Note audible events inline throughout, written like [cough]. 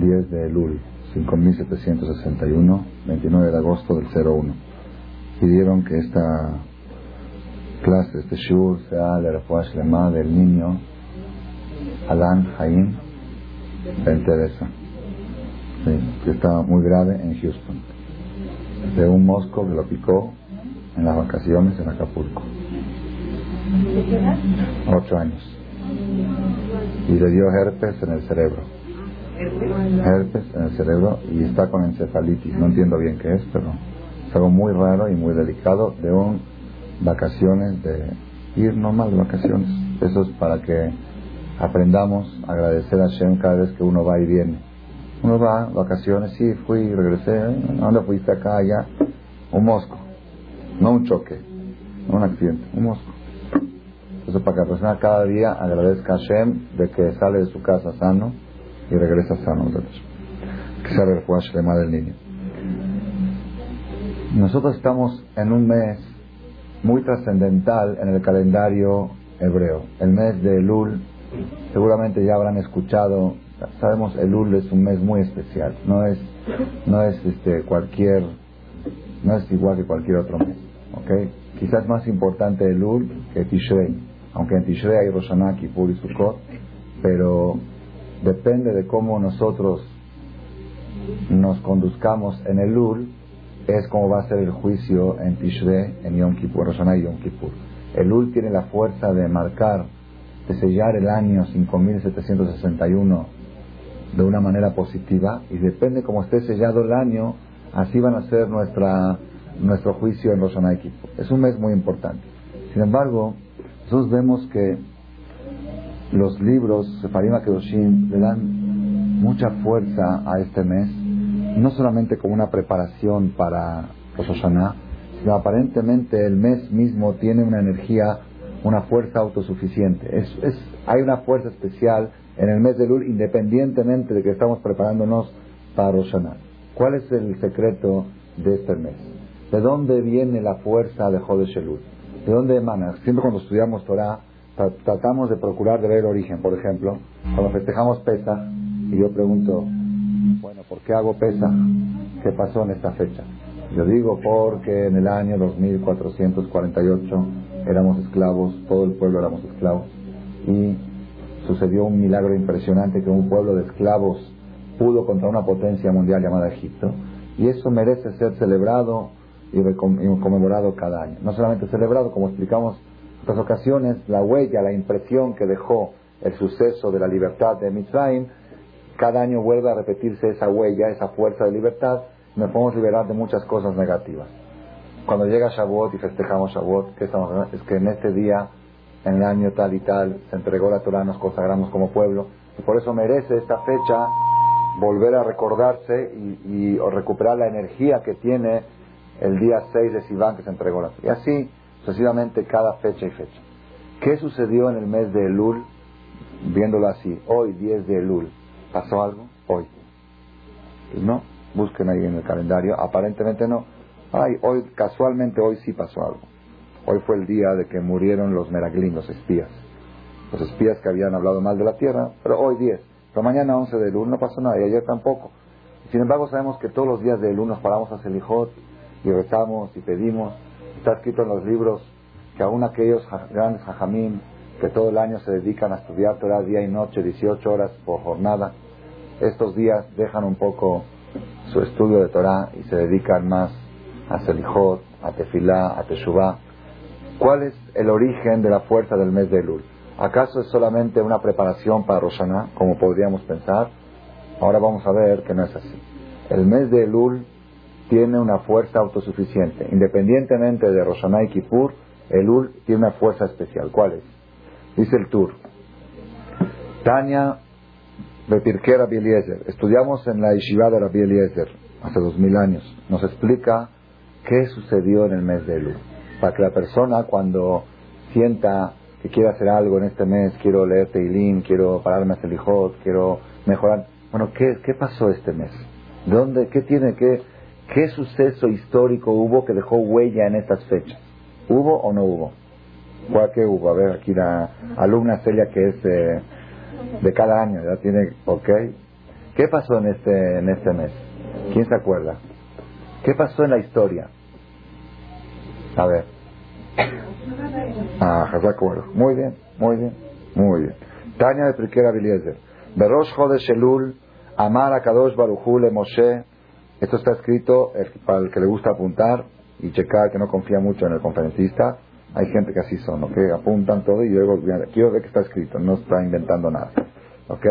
10 de Elul, 5761, 29 de agosto del 01. Pidieron que esta clase, este shiur, sea la refuerzo lema del niño Alan Jaim Ben Teresa, que estaba muy grave en Houston, de un mosco que lo picó en las vacaciones en Acapulco. Ocho años. Y le dio herpes en el cerebro. Herpes en el cerebro y está con encefalitis. No entiendo bien qué es, pero es algo muy raro y muy delicado de un vacaciones, de ir normal de vacaciones. Eso es para que aprendamos a agradecer a Shem cada vez que uno va y viene. Uno va, vacaciones, sí, fui, regresé, ¿a dónde fuiste acá, allá? Un mosco, no un choque, no un accidente, un mosco. Entonces, para que la persona cada día agradezca a Shem de que sale de su casa sano y regresa sano. Que sea el más del niño. Nosotros estamos en un mes muy trascendental en el calendario hebreo. El mes de Elul, seguramente ya habrán escuchado, sabemos Elul es un mes muy especial, no es, no es este cualquier, no es igual que cualquier otro mes, ¿ok? Quizás más importante Elul que Tishrei, aunque en Tishrei hay Rosh Hashanah, Kippur y Sukkot, pero depende de cómo nosotros nos conduzcamos en Elul, es como va a ser el juicio en Tishrei, en Yom Kippur, Rosh y Yom Kippur. Elul tiene la fuerza de marcar, de sellar el año 5761 de una manera positiva y depende cómo esté sellado el año, así van a ser nuestra, nuestro juicio en Rosh y Kippur. Es un mes muy importante. Sin embargo, nosotros vemos que los libros Sefarim Kedoshim le dan mucha fuerza a este mes no solamente como una preparación para Rosh Hashanah, sino aparentemente el mes mismo tiene una energía, una fuerza autosuficiente. Es, es, hay una fuerza especial en el mes de Lul, independientemente de que estamos preparándonos para Rosh. ¿Cuál es el secreto de este mes? ¿De dónde viene la fuerza de Jodesh Elul? ¿De dónde emana? Siempre cuando estudiamos Torah, tratamos de procurar de ver el origen. Por ejemplo, cuando festejamos Pesach, y yo pregunto, bueno, ¿por qué hago pesa? ¿Qué pasó en esta fecha? Yo digo porque en el año 2448 éramos esclavos, todo el pueblo éramos esclavos, y sucedió un milagro impresionante que un pueblo de esclavos pudo contra una potencia mundial llamada Egipto, y eso merece ser celebrado y, conmemorado cada año. No solamente celebrado, como explicamos otras ocasiones, la huella, la impresión que dejó el suceso de la libertad de Mitzrayim cada año vuelve a repetirse esa huella, esa fuerza de libertad, nos podemos liberar de muchas cosas negativas. Cuando llega Shavuot y festejamos Shavuot, ¿qué estamos Es que en este día, en el año tal y tal, se entregó la Torah, nos consagramos como pueblo, y por eso merece esta fecha volver a recordarse y, recuperar la energía que tiene el día 6 de Sivan que se entregó la Torah. Y así, sucesivamente, cada fecha y fecha. ¿Qué sucedió en el mes de Elul? Viéndolo así, hoy 10 de Elul, ¿Pasó algo? Hoy. Pues no, busquen ahí en el calendario. Aparentemente no. Ay, hoy, casualmente hoy sí pasó algo. Hoy fue el día de que murieron los meraglín, los espías. Los espías que habían hablado mal de la tierra, pero hoy 10. Pero mañana 11 de luz no pasó nada y ayer tampoco. Sin embargo, sabemos que todos los días de luz nos paramos a Selijot y rezamos y pedimos. Está escrito en los libros que aún aquellos grandes hajamim que todo el año se dedican a estudiar Torah día y noche, 18 horas por jornada, estos días dejan un poco su estudio de Torah y se dedican más a Selijot, a Tefilá, a Teshuvah. ¿Cuál es el origen de la fuerza del mes de Elul? ¿Acaso es solamente una preparación para Roshaná, como podríamos pensar? Ahora vamos a ver que no es así. El mes de Elul tiene una fuerza autosuficiente. Independientemente de Roshaná y Kippur, Elul tiene una fuerza especial. ¿Cuál es? Dice el tour. Tania Bepirke Rabbi. Estudiamos en la Yeshiva de Rabbi Eliezer hace dos mil años. Nos explica qué sucedió en el mes de Elul. Para que la persona cuando sienta que quiere hacer algo en este mes, quiero leer Teilín, quiero pararme a Selijot, quiero mejorar. Bueno, ¿qué, ¿qué pasó este mes? ¿Dónde, qué tiene, qué, qué suceso histórico hubo que dejó huella en estas fechas? ¿Hubo o no hubo? ¿Cuál que hubo? A ver, aquí la alumna Celia que es de cada año, ya tiene, ok. ¿Qué pasó en este, en este mes? ¿Quién se acuerda? ¿Qué pasó en la historia? A ver. Ah, Muy bien, muy bien, muy bien. Tania de Priquera Biliezer. Berosh Jode Shelul, Amar Akadosh Baruchule Moshe. Esto está escrito para el que le gusta apuntar y checar que no confía mucho en el conferencista. Hay gente que así son, ¿ok? Apuntan todo y luego quiero ver que está escrito, no está inventando nada. ¿Ok?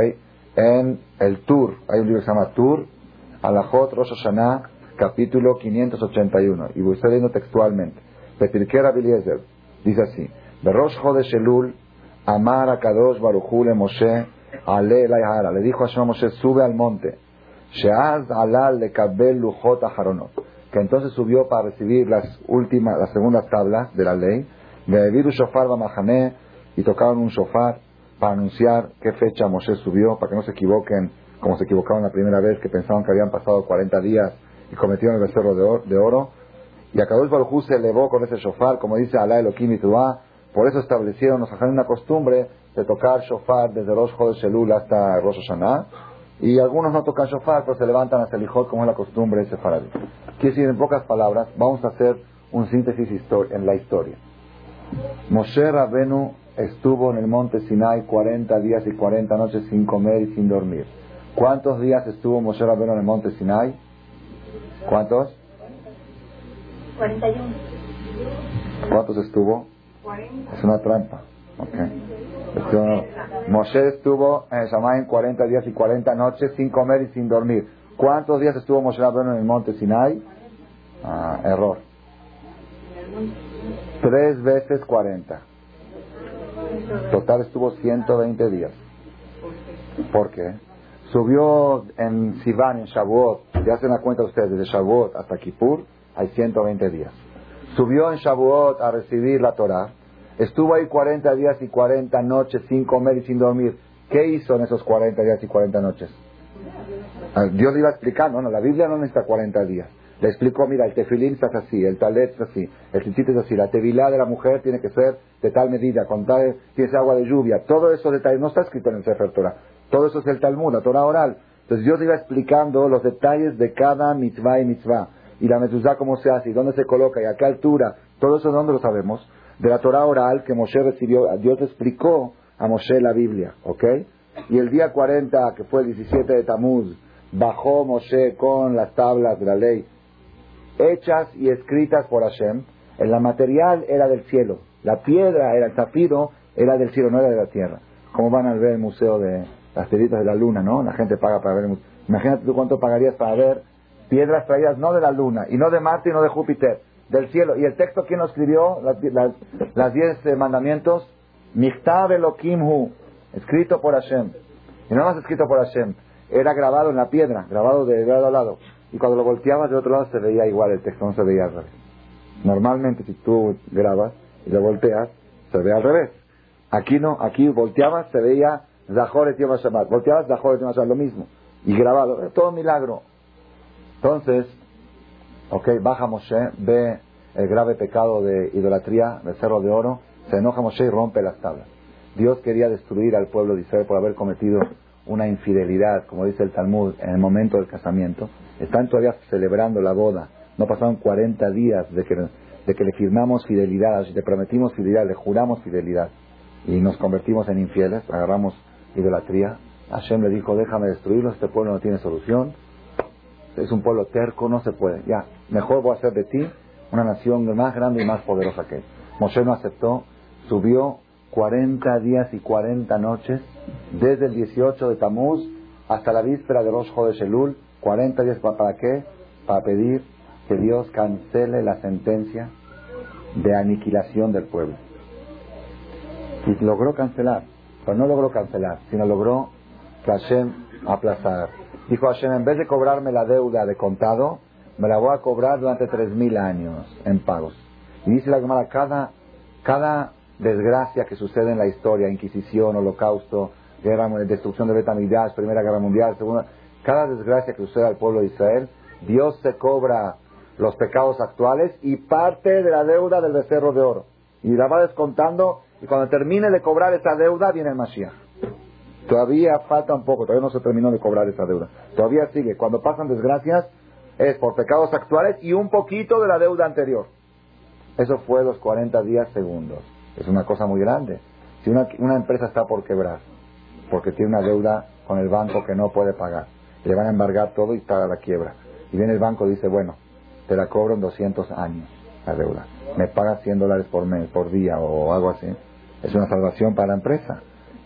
En el Tour, hay un libro que se llama Tour, Alajot Rosh Hashanah, capítulo 581. Y voy a estar leyendo textualmente. Petirkera Biliezer dice así: Berosh Jode Shelul, Amar Akadosh Baruchule Moshe, Ale Le dijo a Moshe: Sube al monte. Sheaz Alal de Kabel Lujot Aharonot. Que entonces subió para recibir las últimas, las segundas tablas de la ley, de un shofar Bamahané, y tocaron un shofar para anunciar qué fecha Moshe subió, para que no se equivoquen, como se equivocaron la primera vez, que pensaban que habían pasado 40 días y cometieron el becerro de oro. Y a Kadosh Baruj se elevó con ese shofar, como dice Alá Elohim y por eso establecieron, nos una costumbre de tocar shofar desde Rosh de Shelul hasta Rosh Hashanah, y algunos no tocan shofar, pero se levantan hasta el hijot como es la costumbre ese sefaradí. Quiere decir, en pocas palabras, vamos a hacer un síntesis en la historia. Moshe Rabenu estuvo en el monte Sinai 40 días y 40 noches sin comer y sin dormir. ¿Cuántos días estuvo Moshe Rabenu en el monte Sinai? ¿Cuántos? 41. ¿Cuántos estuvo? 40. Es una trampa. Okay. Moshe estuvo en el 40 días y 40 noches sin comer y sin dormir. ¿Cuántos días estuvo Moshe Rabbeinu en el monte Sinai? Ah, error. Tres veces 40. Total estuvo 120 días. ¿Por qué? Subió en Sivan, en Shavuot, ya se dan cuenta ustedes, desde Shavuot hasta Kippur, hay 120 días. Subió en Shavuot a recibir la Torah, Estuvo ahí 40 días y 40 noches sin comer y sin dormir. ¿Qué hizo en esos 40 días y 40 noches? Ah, Dios le iba explicando, no, la Biblia no necesita 40 días. Le explicó, mira, el tefilín es así, el talet es así, el tzitzit es así, la tevilá de la mujer tiene que ser de tal medida, con tal, tiene agua de lluvia, todo eso detalles no está escrito en el Sefer Torah, todo eso es el Talmud, la Torah oral. Entonces Dios iba explicando los detalles de cada mitzvah y mitzvah, y la mezuzá cómo se hace, y dónde se coloca, y a qué altura, todo eso de dónde lo sabemos, de la Torah oral que Moshe recibió, Dios explicó a Moshe la Biblia, ¿ok? Y el día 40, que fue el 17 de Tamuz, bajó Moshe con las tablas de la ley, hechas y escritas por Hashem. En la material era del cielo, la piedra era el zafiro, era del cielo, no era de la tierra. Como van a ver el museo de las piedritas de la luna, ¿no? La gente paga para ver el. Imagínate tú cuánto pagarías para ver piedras traídas no de la luna, y no de Marte y no de Júpiter, del cielo. ¿Y el texto quién lo escribió? Las, diez eh, mandamientos. Michtav Elohim escrito por Hashem. Y no más escrito por Hashem, era grabado en la piedra, grabado de lado a lado. Y cuando lo volteabas de otro lado se veía igual el texto, no se veía al revés. Normalmente si tú grabas y lo volteas, se ve al revés. Aquí no, aquí volteabas, se veía Zahor et Volteabas Zahor et lo mismo. Y grabado, todo milagro. Entonces, Ok, baja Moshe, ve el grave pecado de idolatría del cerro de oro, se enoja Moshe y rompe las tablas. Dios quería destruir al pueblo de Israel por haber cometido una infidelidad, como dice el Talmud, en el momento del casamiento. Están todavía celebrando la boda. No pasaron 40 días de que, de que le firmamos fidelidad, le prometimos fidelidad, le juramos fidelidad y nos convertimos en infieles, agarramos idolatría. Hashem le dijo, déjame destruirlo, este pueblo no tiene solución es un pueblo terco, no se puede. Ya, mejor voy a hacer de ti una nación más grande y más poderosa que él. Moshe no aceptó, subió 40 días y 40 noches, desde el 18 de Tamuz hasta la víspera de Rosh de Shelul, 40 días para qué? Para pedir que Dios cancele la sentencia de aniquilación del pueblo. Y logró cancelar, pero no logró cancelar, sino logró que Hashem aplazar Dijo Hashem, en vez de cobrarme la deuda de contado, me la voy a cobrar durante tres mil años en pagos. Y dice la Gemara, cada, cada desgracia que sucede en la historia, Inquisición, Holocausto, guerra, destrucción de Betamigdash, Primera Guerra Mundial, Segunda, cada desgracia que sucede al pueblo de Israel, Dios se cobra los pecados actuales y parte de la deuda del becerro de oro. Y la va descontando y cuando termine de cobrar esa deuda viene el Mashiach. Todavía falta un poco, todavía no se terminó de cobrar esa deuda. Todavía sigue. Cuando pasan desgracias es por pecados actuales y un poquito de la deuda anterior. Eso fue los 40 días segundos. Es una cosa muy grande. Si una, una empresa está por quebrar, porque tiene una deuda con el banco que no puede pagar, le van a embargar todo y está a la quiebra. Y viene el banco y dice, bueno, te la cobro en 200 años, la deuda. Me pagas 100 dólares por mes, por día o algo así. Es una salvación para la empresa.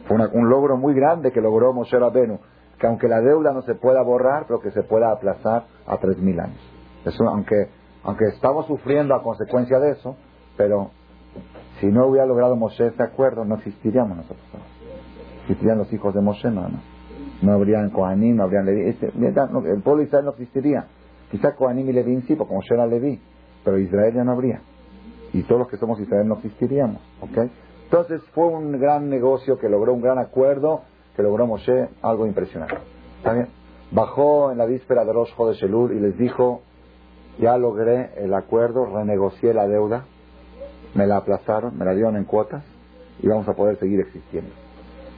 Fue un logro muy grande que logró Moshe Rabenu, que aunque la deuda no se pueda borrar, pero que se pueda aplazar a 3.000 años. Eso, aunque, aunque estamos sufriendo a consecuencia de eso, pero si no hubiera logrado Moshe ese acuerdo, no existiríamos nosotros. Existirían los hijos de Moshe, no, no. No habrían Kohanim, no habrían Levi. Este, el pueblo de Israel no existiría. Quizá Kohanim y Levi sí, porque Moshe era Levi, pero Israel ya no habría. Y todos los que somos Israel no existiríamos. ¿ok? Entonces fue un gran negocio que logró un gran acuerdo, que logró Moshe, algo impresionante. ¿Está bien? Bajó en la víspera de Rosh de Shelur y les dijo, ya logré el acuerdo, renegocié la deuda, me la aplazaron, me la dieron en cuotas y vamos a poder seguir existiendo.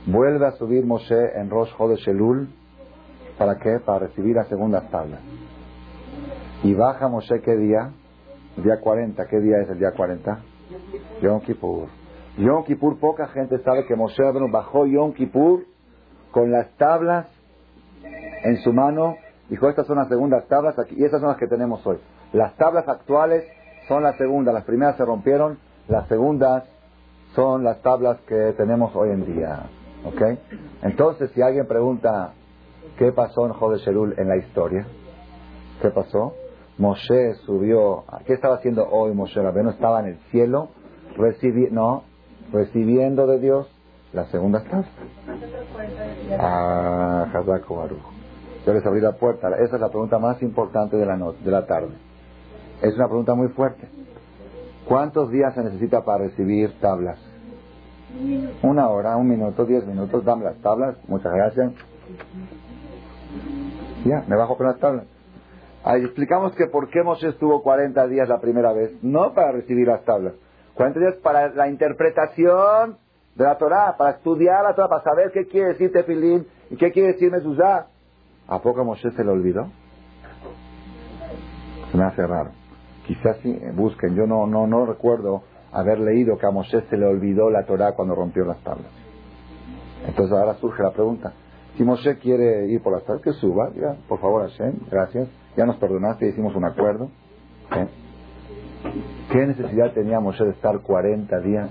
Vuelve a subir Moshe en Rosh de Shelul. ¿Para qué? Para recibir las segundas tablas. Y baja Moshe qué día? día 40. ¿Qué día es el día 40? Yom Kippur. Yom Kippur, poca gente sabe que Moshe bajó Yom Kippur con las tablas en su mano. Dijo, estas son las segundas tablas aquí, y estas son las que tenemos hoy. Las tablas actuales son las segundas. Las primeras se rompieron, las segundas son las tablas que tenemos hoy en día. ¿Ok? Entonces, si alguien pregunta qué pasó en Jode en la historia, ¿qué pasó? Moshe subió, ¿qué estaba haciendo hoy Moshe no Estaba en el cielo, no, recibiendo de Dios la segunda tabla. Ah, Baruch. Yo les abrí la puerta. Esa es la pregunta más importante de la, noche, de la tarde. Es una pregunta muy fuerte. ¿Cuántos días se necesita para recibir tablas? Una hora, un minuto, diez minutos, dame las tablas, muchas gracias. Ya, me bajo con las tablas. Ahí explicamos que por qué Moshe estuvo 40 días la primera vez, no para recibir las tablas. 40 días para la interpretación de la Torah, para estudiar la Torah, para saber qué quiere decir Tefilín y qué quiere decir Mezuzá. ¿A poco Moshe se le olvidó? Se me hace raro. Quizás sí, busquen. Yo no, no, no recuerdo haber leído que a Moshe se le olvidó la Torah cuando rompió las tablas. Entonces ahora surge la pregunta. Si Moshe quiere ir por las tablas, que suba, ya, por favor Hashem, gracias. Ya nos perdonaste hicimos un acuerdo. ¿Qué necesidad tenía Moshe de estar 40 días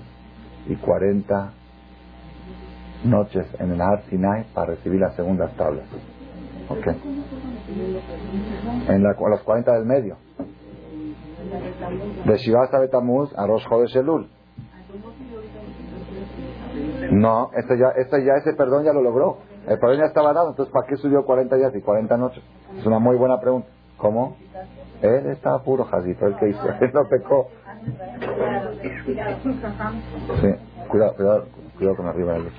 y 40 noches en el Har Sinai para recibir las segundas tablas? Okay. En la, los 40 del medio. De Shiva Betamuz a Rosh de Shelul. No, este ya, este ya, ese perdón ya lo logró. El perdón ya estaba dado, entonces ¿para qué subió 40 días y 40 noches? Es una muy buena pregunta. ¿Cómo? Él estaba puro, Jadito, el que hizo, [laughs] él no pecó. Sí, cuidado, cuidado, cuidado con arriba de luz.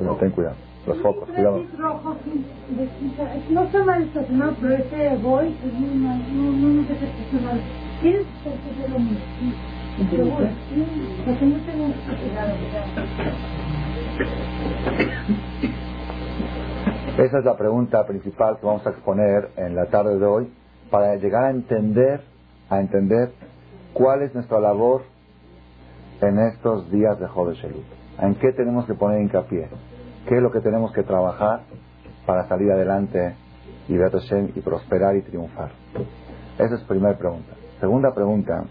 No, ten cuidado. Los focos, cuidado. No está mal estacionado, pero ese voy, no, no, no sé estacionado. ¿Tienes que hacerlo Porque no tengo Esa es la pregunta principal que vamos a exponer en la tarde de hoy para llegar a entender, a entender cuál es nuestra labor en estos días de Jode ¿En qué tenemos que poner hincapié? ¿Qué es lo que tenemos que trabajar para salir adelante y y prosperar y triunfar? Esa es primera pregunta. Segunda pregunta.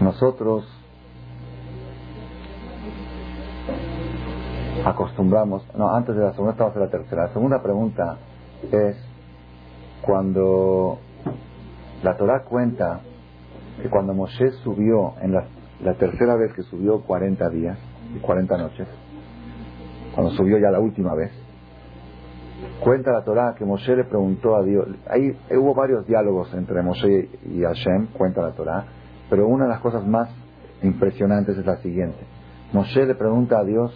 Nosotros acostumbramos, no, antes de la segunda en la tercera. La segunda pregunta es cuando la Torah cuenta que cuando Moshe subió en la, tercera vez que subió 40 días, 40 noches, cuando subió ya la última vez, cuenta la Torah que Moshe le preguntó a Dios, ahí hubo varios diálogos entre Moshe y Hashem, cuenta la Torah, pero una de las cosas más impresionantes es la siguiente. Moshe le pregunta a Dios,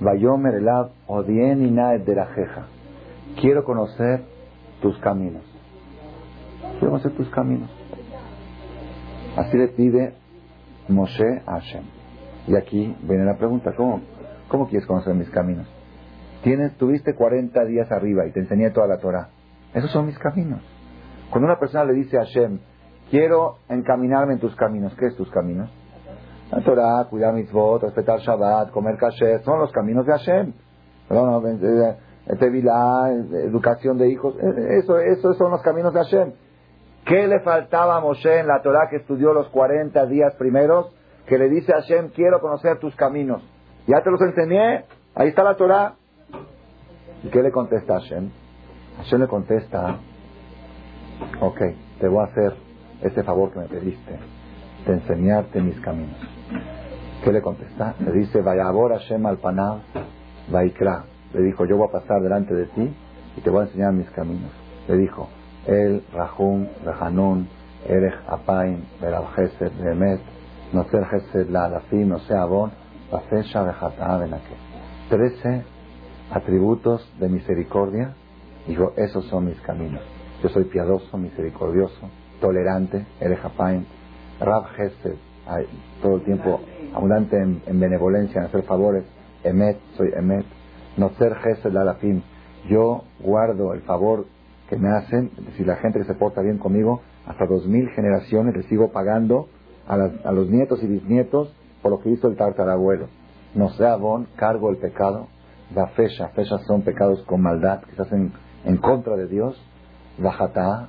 Vayomer Elav Odien Inaed de la Jeja, quiero conocer tus caminos. Quiero conocer tus caminos. Así le pide Moshe a Hashem. Y aquí viene la pregunta, ¿cómo, ¿Cómo quieres conocer mis caminos? Tienes, tuviste 40 días arriba y te enseñé toda la Torah. Esos son mis caminos. Cuando una persona le dice a Hashem, quiero encaminarme en tus caminos, ¿qué es tus caminos? La Torah, cuidar mitzvot, respetar Shabbat, comer kasher, son los caminos de Hashem. Tevilá, educación de hijos, eso, eso son los caminos de Hashem. ¿Qué le faltaba a Moshe en la Torah que estudió los 40 días primeros? Que le dice a Hashem, quiero conocer tus caminos. Ya te los enseñé, ahí está la Torah. ¿Y qué le contesta a Hashem? Hashem le contesta, ok, te voy a hacer ese favor que me pediste, de enseñarte mis caminos. ¿Qué le contesta? Le dice, Vayabor Hashem al Panav, Vaikra. Le dijo, yo voy a pasar delante de ti y te voy a enseñar mis caminos. Le dijo, El, Rahum, Rahanun, Erech, Apaim, Berav Gesed, Bemet, Noser Gesed, La Alafim, No sea Abon, Bafesha, Bejata, Benake. Trece atributos de misericordia. Dijo, esos son mis caminos. Yo soy piadoso, misericordioso, tolerante, Erech, Apaim, Rab Gesed, todo el tiempo abundante en, benevolencia, en hacer favores, Emet, soy Emet, no ser Gesed Alafim. Yo guardo el favor que me hacen, es decir, la gente que se porta bien conmigo, hasta dos mil generaciones le sigo pagando a, los nietos y bisnietos por lo que hizo el tartarabuelo. No sea bon, cargo el pecado, la fecha, fechas son pecados con maldad que se hacen en contra de Dios, la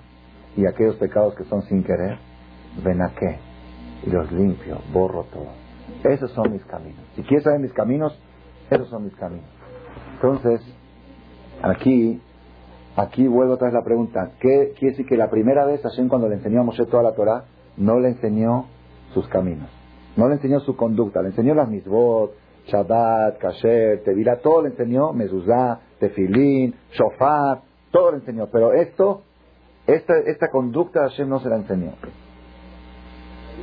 y aquellos pecados que son sin querer, ven a qué, y los limpio, borro todo. Esos son mis caminos. Si quieres saber mis caminos, esos son mis caminos. Entonces, aquí, aquí vuelvo otra vez la pregunta. ¿Qué quiere decir que la primera vez Hashem cuando le enseñó a Moshe toda la Torah, no le enseñó sus caminos? No le enseñó su conducta, le enseñó las misbot, Shabbat, Kasher, Tevilá, todo le enseñó, Mezuzá, Tefilín, Shofar, todo le enseñó. Pero esto, esta, esta conducta Hashem no se la enseñó.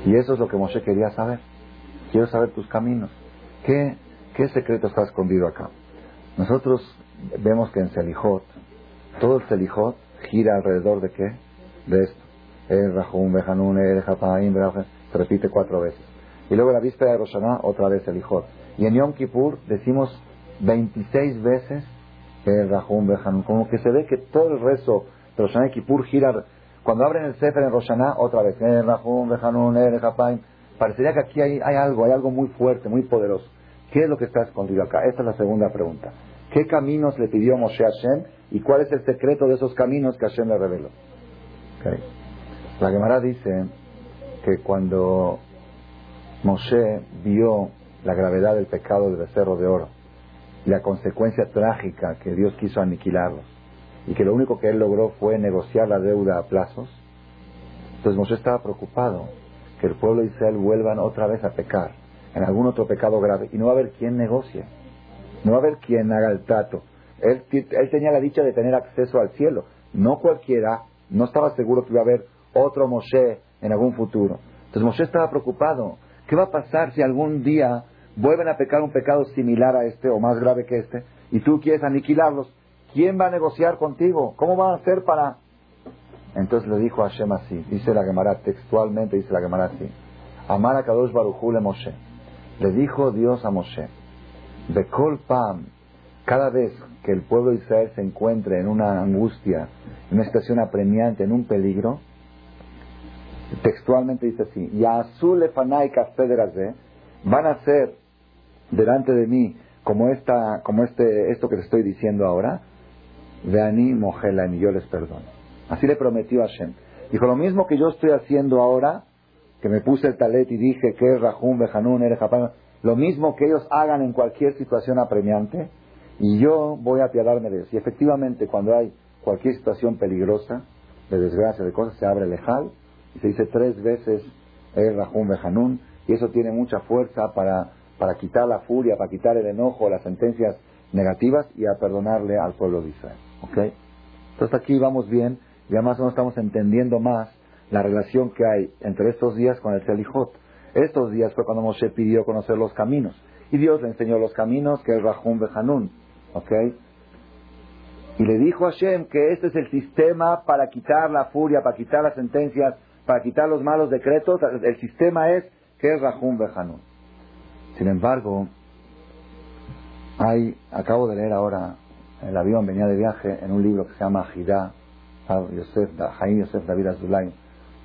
Y eso es lo que Moshe quería saber. Quiero saber tus caminos. ¿Qué, qué secreto está escondido acá? Nosotros vemos que en Selijot, todo el Selijot gira alrededor de qué? De esto. El Rahum, Bejanun, El se repite cuatro veces. Y luego la víspera de Roshaná, otra vez Selijot. Y en Yom Kippur decimos 26 veces el Rahum, Bejanun. Como que se ve que todo el rezo de Roshaná y Kippur gira. Cuando abren el Sefer en Roshaná, otra vez. El Rahum, Bejanun, El Parecería que aquí hay, algo, hay algo muy fuerte, muy poderoso. ¿Qué es lo que está escondido acá? Esta es la segunda pregunta. ¿Qué caminos le pidió Moshe a Hashem y cuál es el secreto de esos caminos que Hashem le reveló? La Gemara dice que cuando Moshe vio la gravedad del pecado del becerro de oro y la consecuencia trágica que Dios quiso aniquilarlos y que lo único que él logró fue negociar la deuda a plazos, entonces Moshe estaba preocupado que el pueblo de Israel vuelvan otra vez a pecar en algún otro pecado grave y no va a haber quien negocie, no va a haber quien haga el trato. Él, él tenía la dicha de tener acceso al cielo, no cualquiera, no estaba seguro que iba a haber otro Moshe en algún futuro. Entonces Moshe estaba preocupado, ¿qué va a pasar si algún día vuelven a pecar un pecado similar a este o más grave que este y tú quieres aniquilarlos? ¿Quién va a negociar contigo? ¿Cómo van a hacer para entonces le dijo a Hashem así, dice la Gemara, textualmente dice la Gemara así, Amar a Kadosh Baruchu le Moshe. Le dijo Dios a Moshe, Bekol Pam, cada vez que el pueblo de Israel se encuentre en una angustia, en una situación apremiante, en un peligro, textualmente dice así, Yazul Efanai van a ser delante de mí como esta, como este, esto que te estoy diciendo ahora, Veani Mojelan, y yo les perdono. Así le prometió a Hashem. Dijo, lo mismo que yo estoy haciendo ahora, que me puse el talet y dije que es Rahum, Bejanun, Erejapán, lo mismo que ellos hagan en cualquier situación apremiante, y yo voy a apiadarme de ellos. Y efectivamente, cuando hay cualquier situación peligrosa, de desgracia, de cosas, se abre el Ejal, y se dice tres veces el Rahum, Bejanun, y eso tiene mucha fuerza para, para quitar la furia, para quitar el enojo, las sentencias negativas y a perdonarle al pueblo de Israel. ¿Ok? Entonces aquí vamos bien y además no estamos entendiendo más la relación que hay entre estos días con el Selijot. Estos días fue cuando Moshe pidió conocer los caminos. Y Dios le enseñó los caminos, que es Rahum Behanun. ¿Ok? Y le dijo a Hashem que este es el sistema para quitar la furia, para quitar las sentencias, para quitar los malos decretos. El sistema es que es Rahum Behanun. Sin embargo, Hay, acabo de leer ahora, el avión venía de viaje en un libro que se llama Jidá, Yosef, Yosef David Azulay,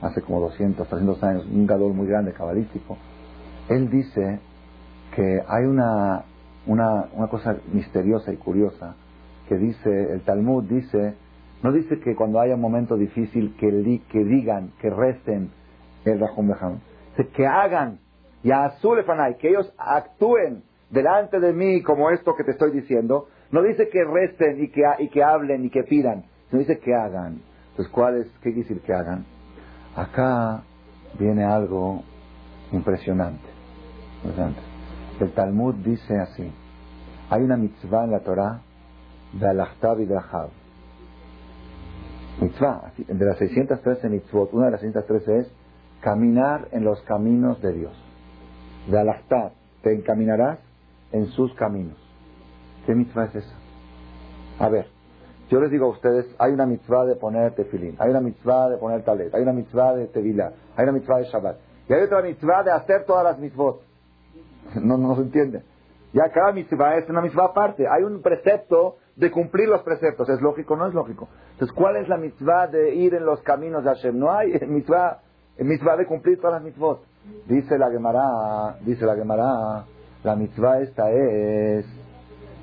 hace como 200, 300 años, un gadol muy grande, cabalístico. Él dice que hay una, una, una cosa misteriosa y curiosa que dice, el Talmud dice, no dice que cuando haya un momento difícil que, que digan, que recen el Rahum Dice que hagan, y a que ellos actúen delante de mí como esto que te estoy diciendo. No dice que recen y que, y que hablen y que pidan, sino dice que hagan. Entonces, ¿cuál es, ¿qué quiere decir que hagan? Acá viene algo impresionante. El Talmud dice así. Hay una mitzvah en la Torah de Alachtav y de Mitzvah, de las 613 mitzvot, una de las 613 es caminar en los caminos de Dios. De Alachtav, te encaminarás en sus caminos. ¿Qué mitzvah es esa? A ver, yo les digo a ustedes, hay una mitzvah de poner tefilín, hay una mitzvah de poner talet, hay una mitzvah de tevilá, hay una mitzvah de Shabbat, y hay otra mitzvah de hacer todas las mitzvot. [laughs] No, no se entiende. Ya cada mitzvah es una mitzvah aparte. Hay un precepto de cumplir los preceptos. ¿Es lógico o no es lógico? Entonces, ¿cuál es la mitzvah de ir en los caminos de Hashem? No hay [laughs] mitzvah, mitzvah de cumplir todas las mitzvot. Dice la Gemara, dice la Gemara, la mitzvah esta es,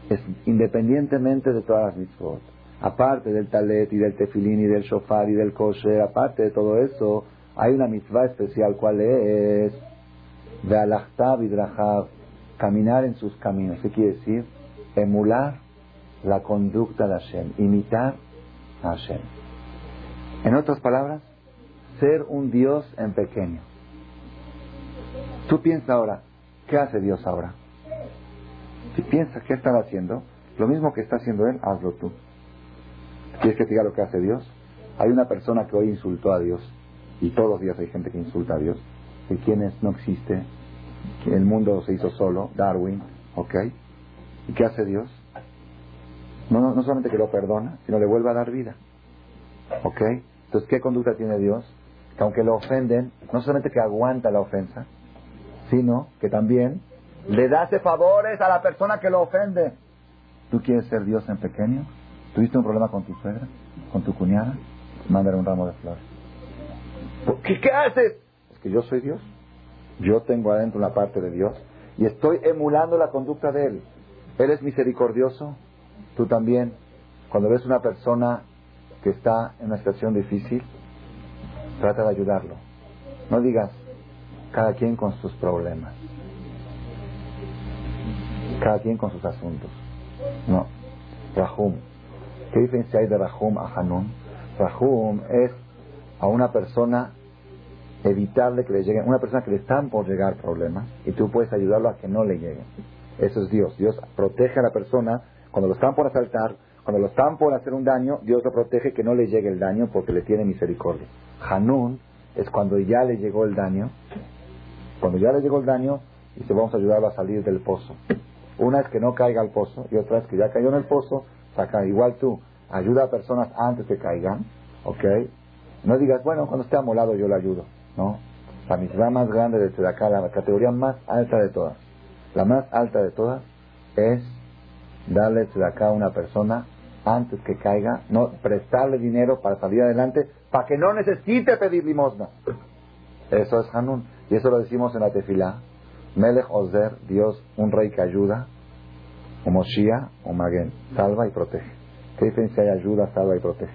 es independientemente de todas las mitzvot. Aparte del talet y del tefilín y del shofar y del kosher, aparte de todo eso, hay una mitzvah especial. ¿Cuál es? De alachtav y caminar en sus caminos. ¿Qué quiere decir? Emular la conducta de Hashem, imitar a Hashem. En otras palabras, ser un Dios en pequeño. Tú piensas ahora, ¿qué hace Dios ahora? Si piensas qué está haciendo, lo mismo que está haciendo Él, hazlo tú. ¿Quieres que te diga lo que hace Dios? Hay una persona que hoy insultó a Dios, y todos los días hay gente que insulta a Dios, y quienes no existe, el mundo se hizo solo, Darwin, ¿ok? ¿Y qué hace Dios? No, no, solamente que lo perdona, sino le vuelve a dar vida. ¿Ok? Entonces, ¿qué conducta tiene Dios? Que aunque lo ofenden, no solamente que aguanta la ofensa, sino que también le hace favores a la persona que lo ofende. ¿Tú quieres ser Dios en pequeño? ¿Tuviste un problema con tu suegra? ¿Con tu cuñada? Mándale un ramo de flores. ¿Qué, ¿Qué haces? Es que yo soy Dios. Yo tengo adentro una parte de Dios y estoy emulando la conducta de Él. Él es misericordioso, tú también. Cuando ves una persona que está en una situación difícil, trata de ayudarlo. No digas, cada quien con sus problemas, cada quien con sus asuntos. No. Rahum. ¿Qué diferencia hay de Rahum a Hanun? Rahum es a una persona evitarle que le lleguen, una persona que le están por llegar problemas y tú puedes ayudarlo a que no le lleguen. Eso es Dios. Dios protege a la persona cuando lo están por asaltar, cuando lo están por hacer un daño, Dios lo protege que no le llegue el daño porque le tiene misericordia. Hanun es cuando ya le llegó el daño, cuando ya le llegó el daño, y se vamos a ayudarlo a salir del pozo. Una es que no caiga al pozo y otra es que ya cayó en el pozo, Igual tú, ayuda a personas antes que caigan, ¿ok? No digas, bueno, cuando esté amolado yo le ayudo. ¿no? La mitzvah más grande de acá, la categoría más alta de todas, la más alta de todas es darle acá a una persona antes que caiga, no prestarle dinero para salir adelante, para que no necesite pedir limosna. Eso es Hanun. Y eso lo decimos en la tefilá. Melech Ozer, Dios, un rey que ayuda, o Moshiach, o Magen, salva y protege. ¿Qué diferencia hay ayuda, salva y protege?